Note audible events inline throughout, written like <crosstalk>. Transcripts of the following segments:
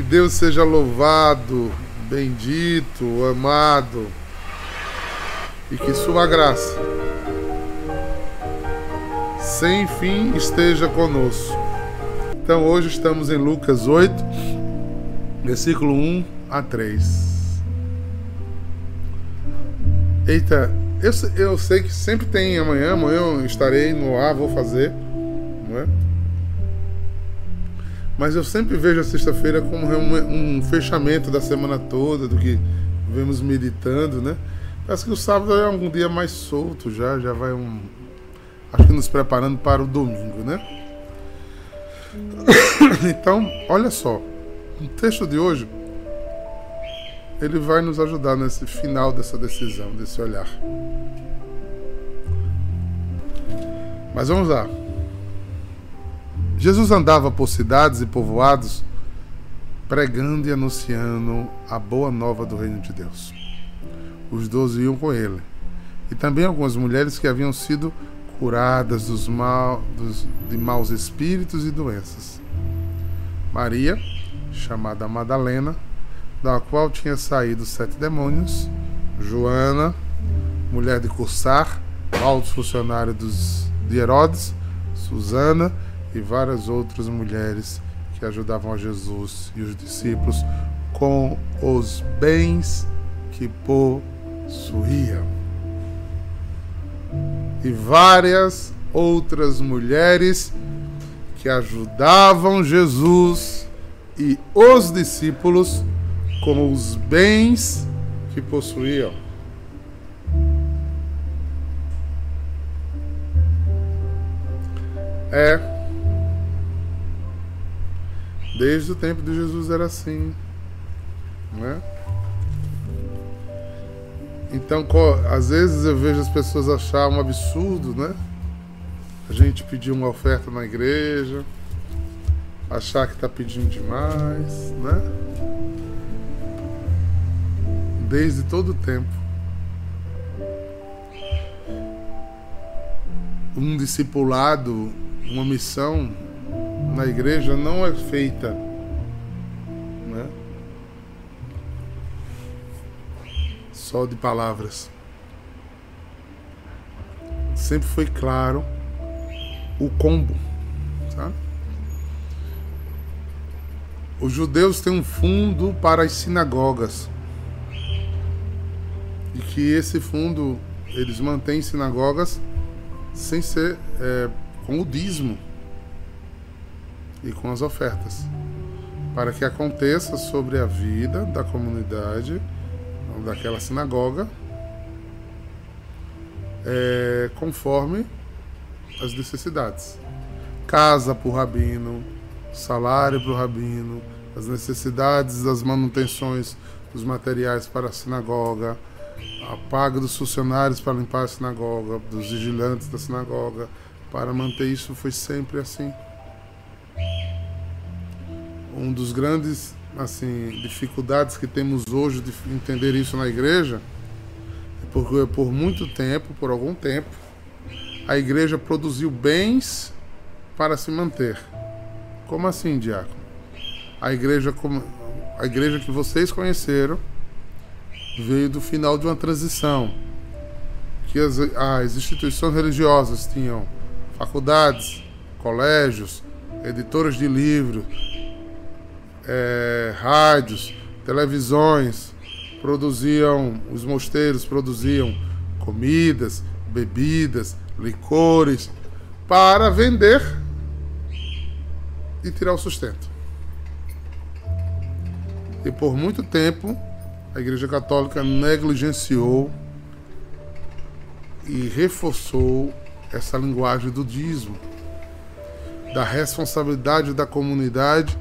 Que Deus seja louvado, bendito, amado. E que Sua graça, sem fim, esteja conosco. Então, hoje estamos em Lucas 8, versículo 1 a 3. Eita, eu, eu sei que sempre tem amanhã, amanhã eu estarei no ar, vou fazer, não é? Mas eu sempre vejo a sexta-feira como um, um fechamento da semana toda, do que vemos meditando, né? Parece que o sábado é um dia mais solto já, já vai um. Acho que nos preparando para o domingo, né? <coughs> Então, olha só. O texto de hoje ele vai nos ajudar nesse final dessa decisão, desse olhar. Mas vamos lá. Jesus andava por cidades e povoados pregando e anunciando a boa nova do reino de Deus. Os doze iam com ele, e também algumas mulheres que haviam sido curadas dos mal, dos, de maus espíritos e doenças. Maria, chamada Madalena, da qual tinha saído sete demônios, Joana, mulher de Cursar, alto funcionário dos, de Herodes, Susana e várias outras mulheres que ajudavam a Jesus e os discípulos com os bens que possuíam. E várias outras mulheres que ajudavam Jesus e os discípulos com os bens que possuíam. É. Desde o tempo de Jesus era assim. Não é? Então, às vezes eu vejo as pessoas achar um absurdo, né? A gente pedir uma oferta na igreja, achar que está pedindo demais, né? desde todo o tempo. Um discipulado, uma missão na igreja não é feita né? só de palavras. Sempre foi claro o combo? Os judeus têm um fundo para as sinagogas e que esse fundo eles mantêm sinagogas sem ser é, com o dízimo e com as ofertas, para que aconteça sobre a vida da comunidade daquela sinagoga é, conforme as necessidades. Casa para o rabino, salário para o rabino, as necessidades das manutenções dos materiais para a sinagoga, a paga dos funcionários para limpar a sinagoga, dos vigilantes da sinagoga, para manter isso foi sempre assim. Um dos grandes assim dificuldades que temos hoje de entender isso na igreja é porque por muito tempo, por algum tempo, a igreja produziu bens para se manter. Como assim, diácono? A igreja a igreja que vocês conheceram veio do final de uma transição, que as, as instituições religiosas tinham faculdades, colégios, editoras de livros, é, rádios, televisões, produziam, os mosteiros produziam comidas, bebidas, licores, para vender e tirar o sustento. E por muito tempo a Igreja Católica negligenciou e reforçou essa linguagem do dízimo, da responsabilidade da comunidade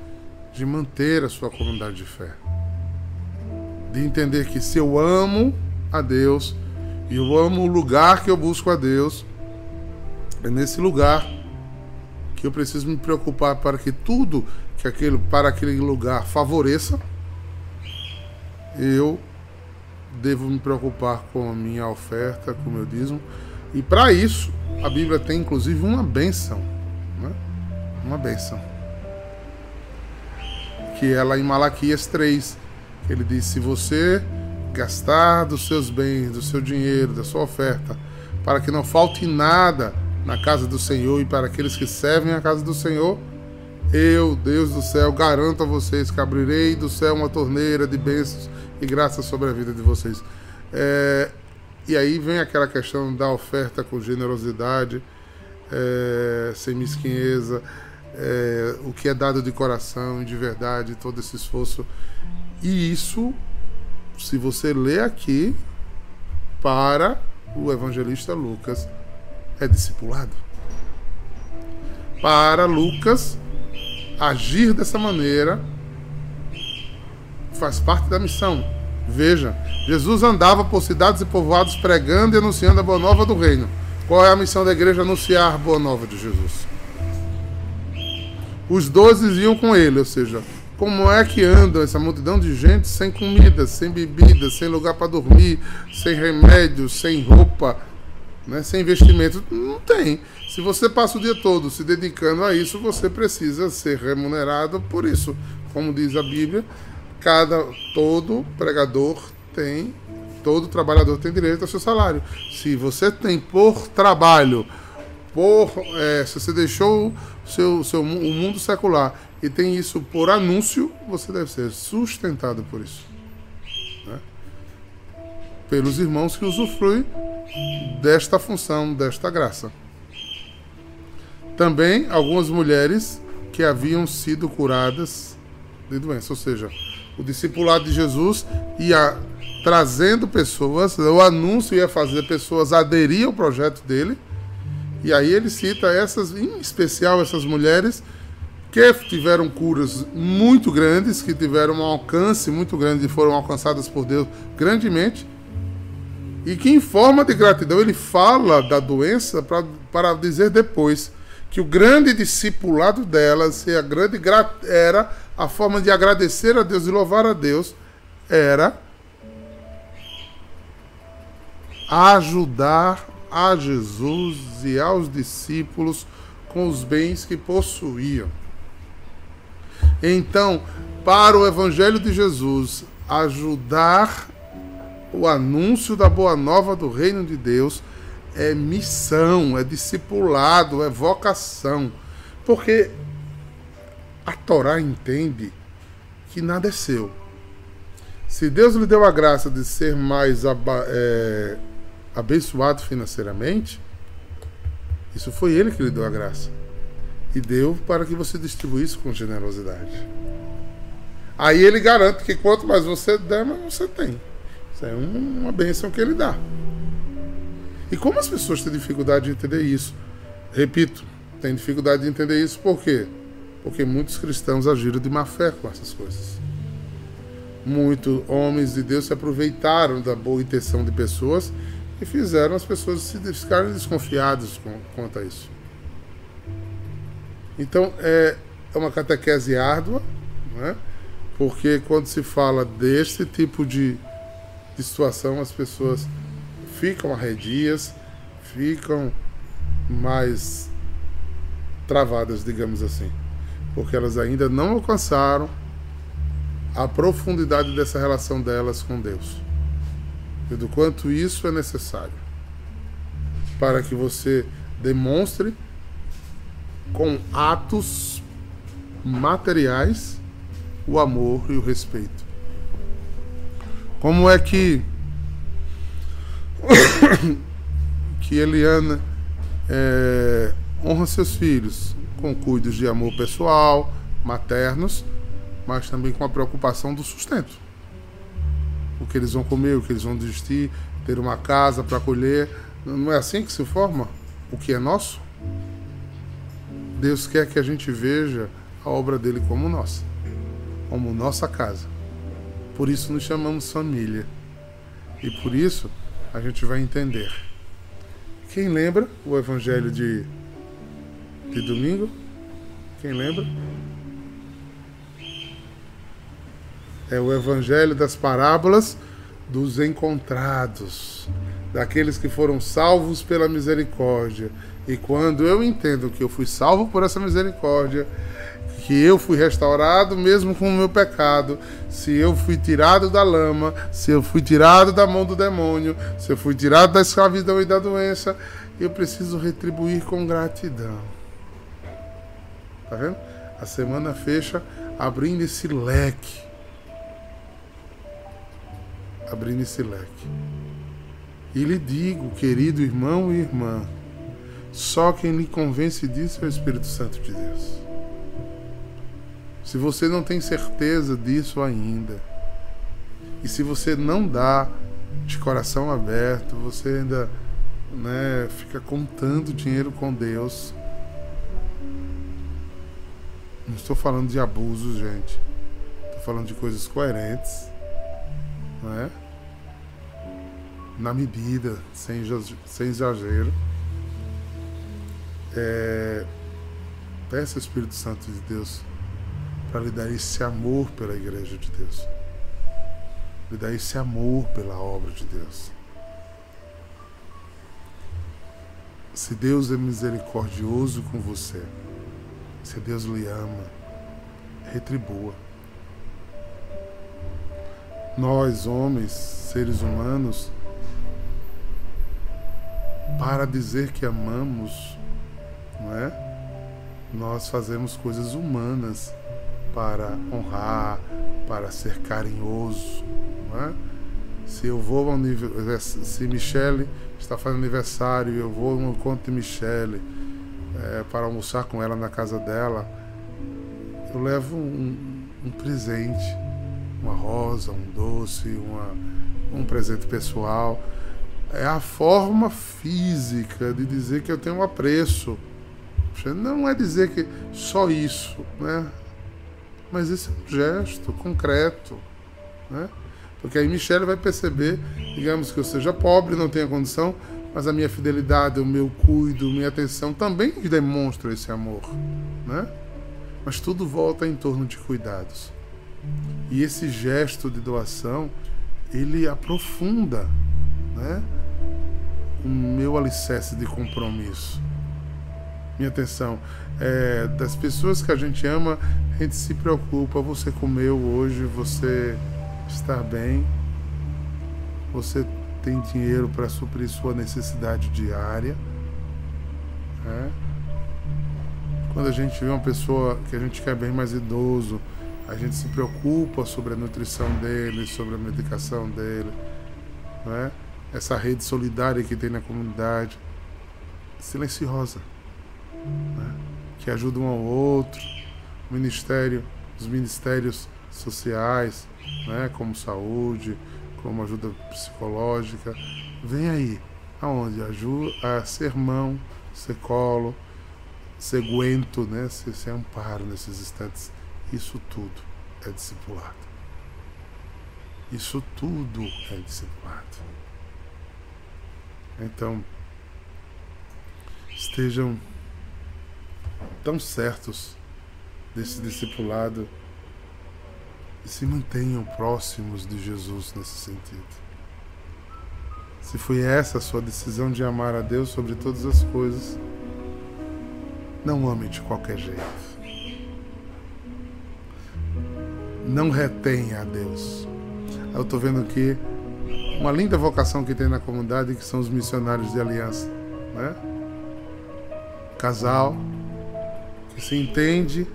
de manter a sua comunidade de fé. De entender que se eu amo a Deus e eu amo o lugar que eu busco a Deus, é nesse lugar que eu preciso me preocupar para que tudo que aquele, para aquele lugar favoreça eu devo me preocupar com a minha oferta, com o meu dízimo. E para isso, a Bíblia tem inclusive uma benção. Né? Uma benção. Que é lá em Malaquias 3. Ele diz: Se você gastar dos seus bens, do seu dinheiro, da sua oferta, para que não falte nada na casa do Senhor e para aqueles que servem a casa do Senhor, eu, Deus do céu, garanto a vocês que abrirei do céu uma torneira de bênçãos e graças sobre a vida de vocês. É, e aí vem aquela questão da oferta com generosidade, é, sem mesquinheza, é, o que é dado de coração, de verdade, todo esse esforço. E isso, se você lê aqui, para o evangelista Lucas, é discipulado. Para Lucas, agir dessa maneira faz parte da missão. Veja, Jesus andava por cidades e povoados pregando e anunciando a boa nova do reino. Qual é a missão da igreja? Anunciar a boa nova de Jesus. Os doze iam com ele, ou seja, como é que anda essa multidão de gente sem comida, sem bebida, sem lugar para dormir, sem remédio, sem roupa, né, sem investimento? Não tem. Se você passa o dia todo se dedicando a isso, você precisa ser remunerado por isso. Como diz a Bíblia, cada todo pregador tem, todo trabalhador tem direito ao seu salário. Se você tem por trabalho, por é, se você deixou seu, seu, o mundo secular e tem isso por anúncio, você deve ser sustentado por isso. Né? Pelos irmãos que usufruem desta função, desta graça. Também algumas mulheres que haviam sido curadas de doença, ou seja, o discipulado de Jesus ia trazendo pessoas, o anúncio ia fazer pessoas aderir ao projeto dele. E aí ele cita essas, em especial essas mulheres que tiveram curas muito grandes, que tiveram um alcance muito grande e foram alcançadas por Deus grandemente. E que em forma de gratidão ele fala da doença para dizer depois que o grande discipulado delas e a grande era a forma de agradecer a Deus e louvar a Deus era ajudar a Jesus e aos discípulos com os bens que possuíam. Então, para o Evangelho de Jesus ajudar o anúncio da boa nova do reino de Deus é missão, é discipulado, é vocação. Porque a Torá entende que nada é seu. Se Deus lhe deu a graça de ser mais é, abençoado financeiramente, isso foi Ele que lhe deu a graça. E deu para que você distribuísse com generosidade. Aí ele garante que quanto mais você der, mais você tem. Isso é uma bênção que ele dá. E como as pessoas têm dificuldade de entender isso? Repito, têm dificuldade de entender isso por quê? porque muitos cristãos agiram de má fé com essas coisas. Muitos homens de Deus se aproveitaram da boa intenção de pessoas e fizeram as pessoas se ficarem desconfiadas com, quanto a isso. Então é, é uma catequese árdua, né? porque quando se fala desse tipo de, de situação, as pessoas ficam arredias, ficam mais travadas, digamos assim porque elas ainda não alcançaram a profundidade dessa relação delas com Deus. E do quanto isso é necessário para que você demonstre com atos materiais o amor e o respeito. Como é que <coughs> que Eliana é, honra seus filhos? com cuidos de amor pessoal, maternos, mas também com a preocupação do sustento. Que eles vão comer, o que eles vão vestir, ter uma casa para acolher. Não é assim que se forma o que é nosso? Deus quer que a gente veja a obra dele como nossa, como nossa casa. Por isso nos chamamos família. E por isso a gente vai entender. Quem lembra o evangelho de de domingo? Quem lembra? É o evangelho das parábolas dos encontrados, daqueles que foram salvos pela misericórdia. E quando eu entendo que eu fui salvo por essa misericórdia, que eu fui restaurado mesmo com o meu pecado, se eu fui tirado da lama, se eu fui tirado da mão do demônio, se eu fui tirado da escravidão e da doença, eu preciso retribuir com gratidão. Tá vendo? A semana fecha abrindo esse leque. Abrindo esse leque. E lhe digo, querido irmão e irmã, só quem lhe convence disso é o Espírito Santo de Deus. Se você não tem certeza disso ainda, e se você não dá de coração aberto, você ainda né, fica contando dinheiro com Deus. Não estou falando de abusos, gente. Estou falando de coisas coerentes, não é? Na medida, sem, sem exagero. É, peça ao Espírito Santo de Deus para lhe dar esse amor pela Igreja de Deus, lhe dar esse amor pela obra de Deus. Se Deus é misericordioso com você, se Deus lhe ama, retribua. Nós, homens, seres humanos, para dizer que amamos, não é? Nós fazemos coisas humanas para honrar, para ser carinhoso. Não é? Se eu vou ao se Michele está fazendo aniversário, eu vou no encontro de Michele é, para almoçar com ela na casa dela, eu levo um, um presente, uma rosa, um doce, uma, um presente pessoal. É a forma física de dizer que eu tenho um apreço. Não é dizer que só isso, né? Mas esse é um gesto concreto, né? Porque aí Michele vai perceber, digamos que eu seja pobre, não tenha condição, mas a minha fidelidade, o meu cuido, minha atenção também demonstra esse amor, né? Mas tudo volta em torno de cuidados. E esse gesto de doação, ele aprofunda, né? O meu alicerce de compromisso. Minha atenção, é, das pessoas que a gente ama, a gente se preocupa. Você comeu hoje, você está bem, você tem dinheiro para suprir sua necessidade diária. Né? Quando a gente vê uma pessoa que a gente quer bem mais idoso, a gente se preocupa sobre a nutrição dele, sobre a medicação dele. Né? Essa rede solidária que tem na comunidade, silenciosa, né? que ajuda um ao outro. O ministério, os ministérios sociais, né, como saúde, como ajuda psicológica. Vem aí, aonde? Ajuda a ser mão, ser colo, ser guento, né, ser, ser amparo nesses instantes. Isso tudo é discipulado. Isso tudo é discipulado. Então, estejam tão certos desse discipulado e se mantenham próximos de Jesus nesse sentido. Se foi essa a sua decisão de amar a Deus sobre todas as coisas, não ame de qualquer jeito. Não retenha a Deus. Eu estou vendo aqui uma linda vocação que tem na comunidade, que são os missionários de aliança. Né? Casal que se entende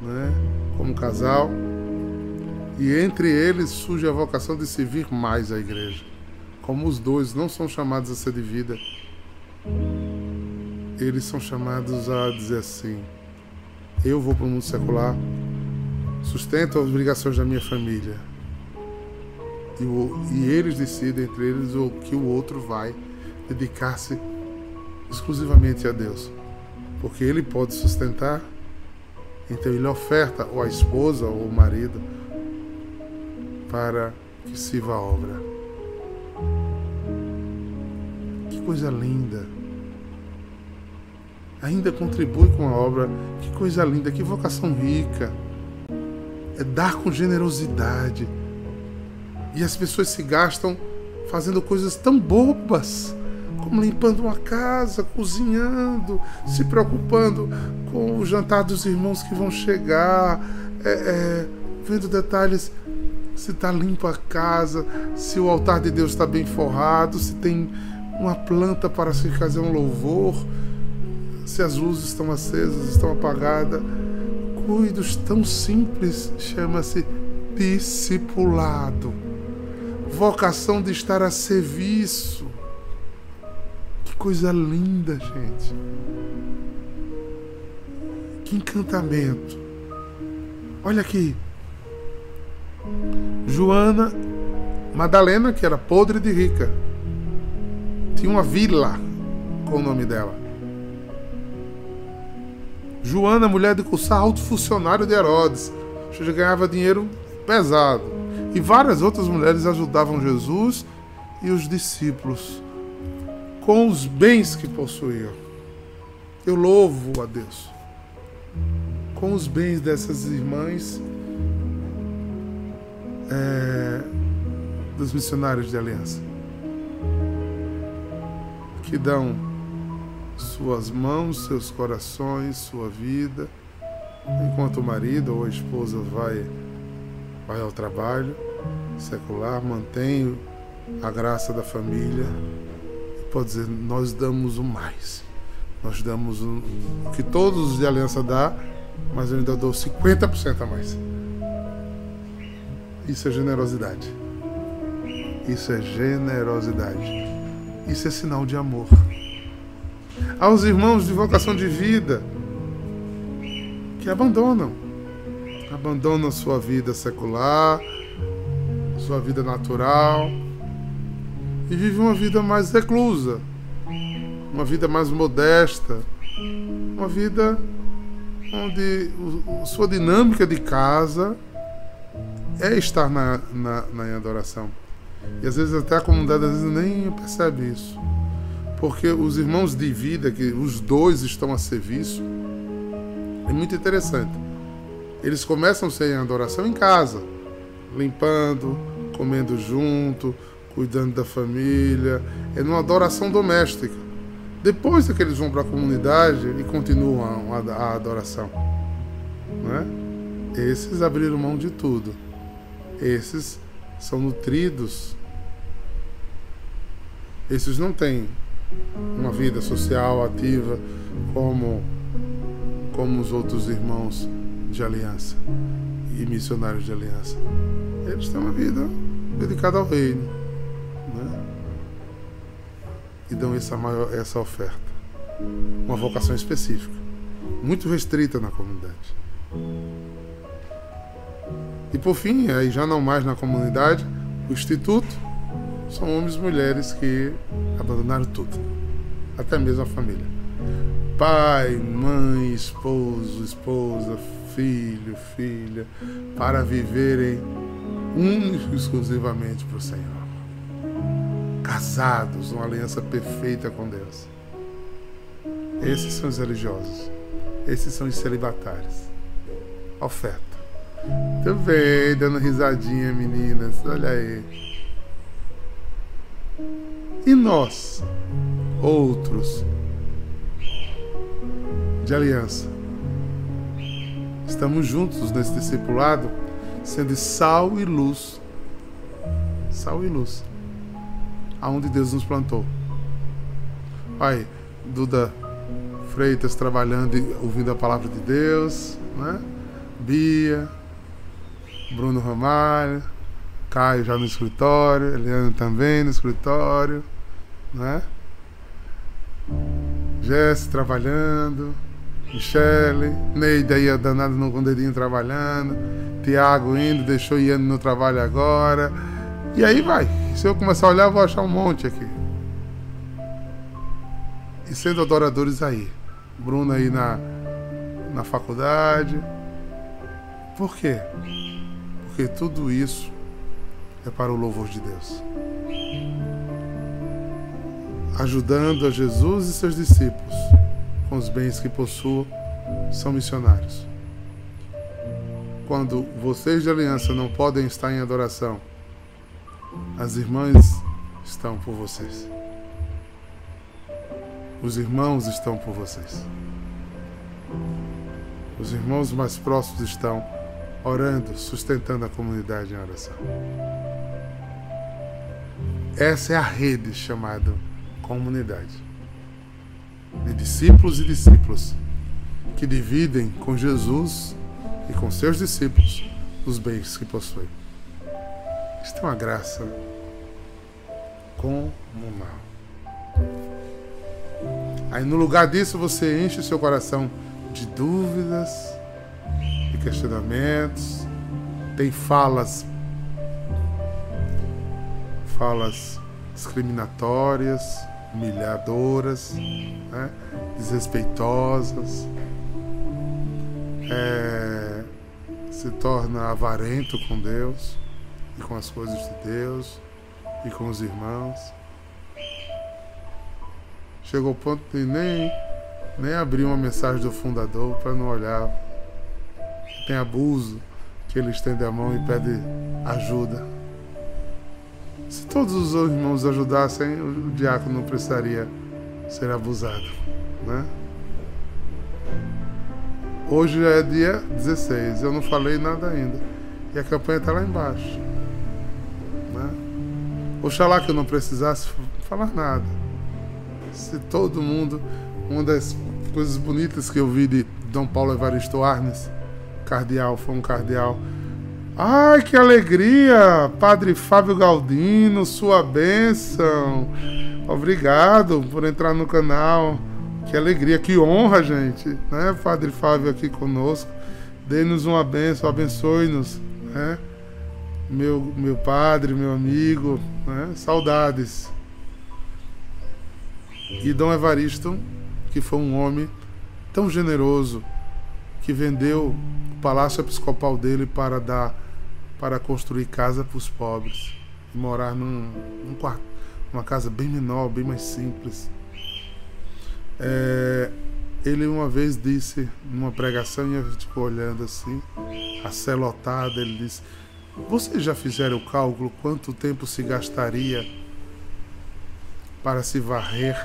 né, como casal e entre eles surge a vocação de servir mais a igreja. Como os dois não são chamados a ser de vida, eles são chamados a dizer assim: eu vou para o mundo secular, sustento as obrigações da minha família. E, o, e eles decidem entre eles o que o outro vai dedicar-se exclusivamente a Deus. Porque ele pode sustentar, então ele oferta ou a esposa ou o marido para que sirva a obra. Que coisa linda! Ainda contribui com a obra. Que coisa linda, que vocação rica. É dar com generosidade. E as pessoas se gastam fazendo coisas tão bobas, como limpando uma casa, cozinhando, se preocupando com o jantar dos irmãos que vão chegar, é, é, vendo detalhes se está limpa a casa, se o altar de Deus está bem forrado, se tem uma planta para se fazer um louvor, se as luzes estão acesas, estão apagadas. Cuidos tão simples chama-se discipulado. Vocação de estar a serviço. Que coisa linda, gente. Que encantamento. Olha aqui. Joana Madalena, que era podre de rica. Tinha uma vila com o nome dela. Joana, mulher de Cussá, alto funcionário de Herodes. Seja, ganhava dinheiro pesado. E várias outras mulheres ajudavam Jesus e os discípulos com os bens que possuíam. Eu louvo a Deus. Com os bens dessas irmãs é, dos missionários de aliança, que dão suas mãos, seus corações, sua vida, enquanto o marido ou a esposa vai, vai ao trabalho secular, mantém a graça da família. Pode dizer, nós damos o mais. Nós damos o que todos os de aliança dá, mas eu ainda dou 50% a mais. Isso é generosidade. Isso é generosidade. Isso é sinal de amor. Aos irmãos de vocação de vida que abandonam, abandonam sua vida secular, sua vida natural e vivem uma vida mais reclusa, uma vida mais modesta, uma vida onde sua dinâmica de casa é estar na, na, na adoração. E às vezes até a comunidade às vezes nem percebe isso. Porque os irmãos de vida, que os dois estão a serviço, é muito interessante. Eles começam a ser em adoração em casa, limpando, comendo junto, cuidando da família, é numa adoração doméstica. Depois é que eles vão para a comunidade e continuam a, a adoração. Né? Esses abriram mão de tudo esses são nutridos. Esses não têm uma vida social ativa como como os outros irmãos de aliança e missionários de aliança. Eles têm uma vida dedicada ao reino, né? E dão essa maior essa oferta, uma vocação específica, muito restrita na comunidade. E por fim, aí já não mais na comunidade, o instituto são homens e mulheres que abandonaram tudo, até mesmo a família. Pai, mãe, esposo, esposa, filho, filha, para viverem único e exclusivamente para o Senhor. Casados, uma aliança perfeita com Deus. Esses são os religiosos. Esses são os celibatários. Oferta. Também, dando risadinha, meninas. Olha aí. E nós, outros, de aliança, estamos juntos nesse discipulado, sendo sal e luz. Sal e luz. Aonde Deus nos plantou. Pai, Duda Freitas trabalhando e ouvindo a palavra de Deus, né? Bia, Bruno Ramalho, Caio já no escritório, Eliane também no escritório, né? Jesse trabalhando, Michele, Neide aí danado no, dedinho trabalhando, Tiago indo, deixou Iane no trabalho agora. E aí vai. Se eu começar a olhar, eu vou achar um monte aqui. E sendo adoradores aí. Bruno aí na, na faculdade. Por quê? porque tudo isso é para o louvor de Deus. Ajudando a Jesus e seus discípulos com os bens que possuam, são missionários. Quando vocês de aliança não podem estar em adoração, as irmãs estão por vocês. Os irmãos estão por vocês. Os irmãos mais próximos estão orando, sustentando a comunidade em oração. Essa é a rede chamada comunidade de discípulos e discípulos que dividem com Jesus e com seus discípulos os bens que possuem. Isto é uma graça comunal. Aí no lugar disso você enche o seu coração de dúvidas, de questionamentos, tem falas falas discriminatórias, humilhadoras, né? desrespeitosas, é, se torna avarento com Deus e com as coisas de Deus e com os irmãos. Chegou ao ponto de nem, nem abrir uma mensagem do fundador para não olhar. Tem abuso que ele estende a mão e pede ajuda. Se todos os irmãos ajudassem, o diácono não precisaria ser abusado, né? Hoje já é dia 16, eu não falei nada ainda. E a campanha está lá embaixo. Né? Oxalá que eu não precisasse falar nada. Se todo mundo. Uma das coisas bonitas que eu vi de Dom Paulo Evaristo Arnes, cardeal, foi um cardeal. Ai, que alegria! Padre Fábio Galdino, sua bênção. Obrigado por entrar no canal. Que alegria, que honra, gente, né? Padre Fábio aqui conosco. Dê-nos uma bênção, abençoe-nos, né? Meu, meu padre, meu amigo, né? Saudades. E Dom Evaristo, que foi um homem tão generoso, que vendeu o palácio episcopal dele para dar para construir casa para os pobres e morar num, num quarto, numa casa bem menor, bem mais simples. É, ele uma vez disse numa pregação e a gente ficou olhando assim, a cé lotada, ele disse: Vocês já fizeram o cálculo quanto tempo se gastaria para se varrer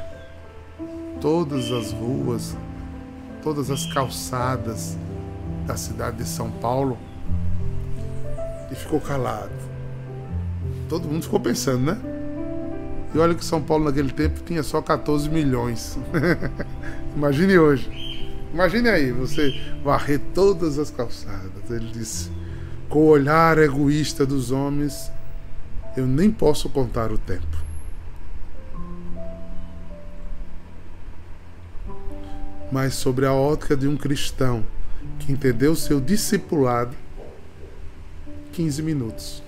todas as ruas, todas as calçadas da cidade de São Paulo? E ficou calado. Todo mundo ficou pensando, né? E olha que São Paulo naquele tempo tinha só 14 milhões. <laughs> Imagine hoje. Imagine aí, você varrer todas as calçadas. Ele disse: com o olhar egoísta dos homens, eu nem posso contar o tempo. Mas sobre a ótica de um cristão que entendeu seu discipulado, 15 minutos.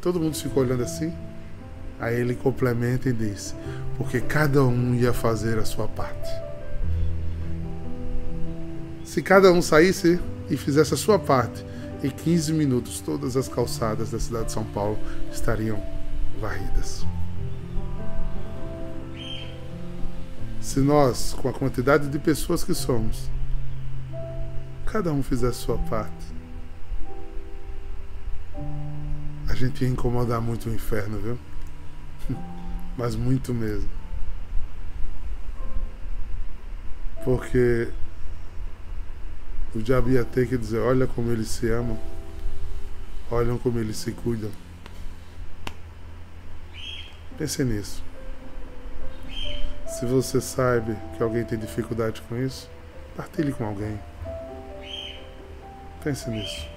Todo mundo ficou olhando assim. Aí ele complementa e diz: porque cada um ia fazer a sua parte. Se cada um saísse e fizesse a sua parte, em 15 minutos todas as calçadas da cidade de São Paulo estariam varridas. Se nós, com a quantidade de pessoas que somos, cada um fizesse a sua parte, a gente ia incomodar muito o inferno, viu? <laughs> Mas muito mesmo. Porque o diabo ia ter que dizer: olha como eles se amam, olham como eles se cuidam. Pense nisso. Se você sabe que alguém tem dificuldade com isso, partilhe com alguém. Pense nisso.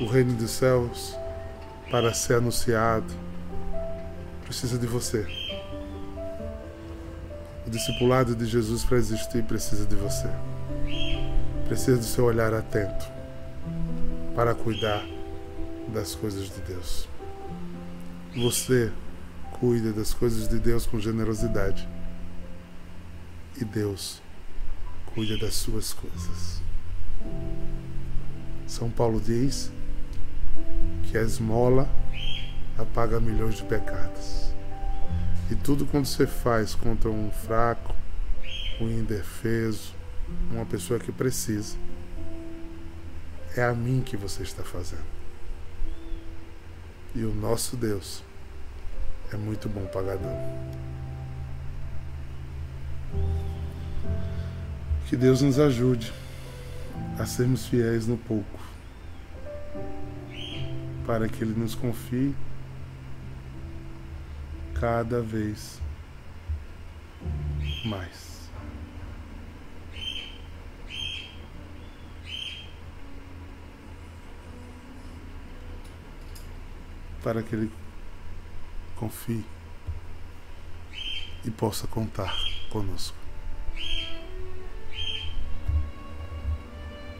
O reino dos céus, para ser anunciado, precisa de você. O discipulado de Jesus para existir precisa de você. Precisa do seu olhar atento para cuidar das coisas de Deus. Você cuida das coisas de Deus com generosidade. E Deus cuida das suas coisas. São Paulo diz que a esmola apaga milhões de pecados. E tudo quando você faz contra um fraco, um indefeso, uma pessoa que precisa, é a mim que você está fazendo. E o nosso Deus é muito bom pagador. Que Deus nos ajude a sermos fiéis no pouco para que Ele nos confie cada vez mais. Para que Ele confie e possa contar conosco.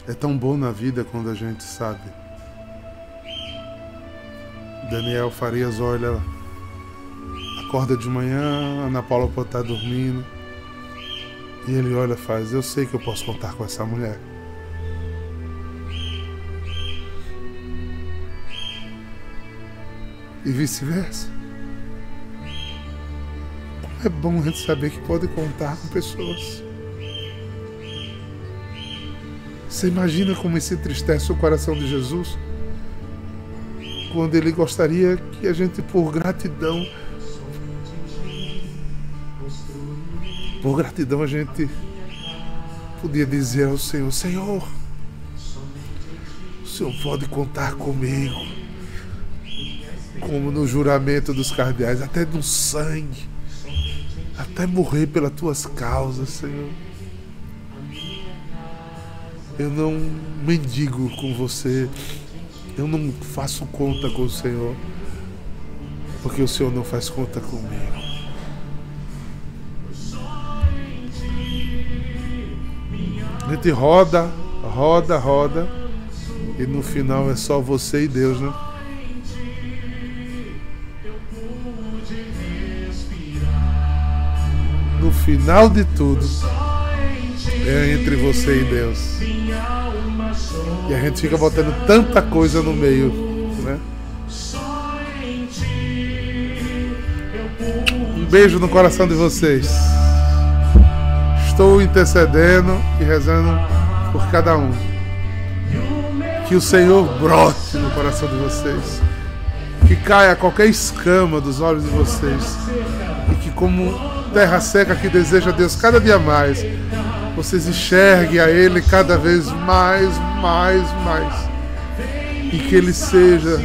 É tão bom na vida quando a gente sabe. Daniel Farias olha, acorda de manhã, Ana Paula pode estar dormindo. E ele olha e faz: Eu sei que eu posso contar com essa mulher. E vice-versa. É bom a gente saber que pode contar com pessoas. Você imagina como isso entristece o coração de Jesus? Quando ele gostaria que a gente, por gratidão, por gratidão, a gente podia dizer ao Senhor: Senhor, o Senhor pode contar comigo, como no juramento dos cardeais, até no sangue, até morrer pelas tuas causas, Senhor. Eu não mendigo com você. Eu não faço conta com o Senhor. Porque o Senhor não faz conta comigo. A gente roda, roda, roda. E no final é só você e Deus, né? No final de tudo é entre você e Deus. E a gente fica botando tanta coisa no meio, né? Um beijo no coração de vocês. Estou intercedendo e rezando por cada um. Que o Senhor brote no coração de vocês. Que caia qualquer escama dos olhos de vocês. E que, como terra seca que deseja Deus cada dia mais, vocês enxerguem a Ele cada vez mais, mais, mais. E que Ele seja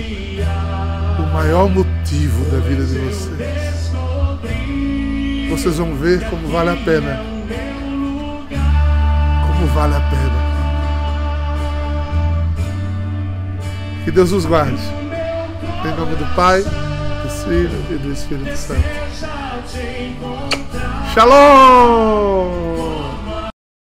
o maior motivo da vida de vocês. Vocês vão ver como vale a pena. Como vale a pena. Que Deus os guarde. Em nome do Pai, do Filho e do Espírito Santo. Shalom!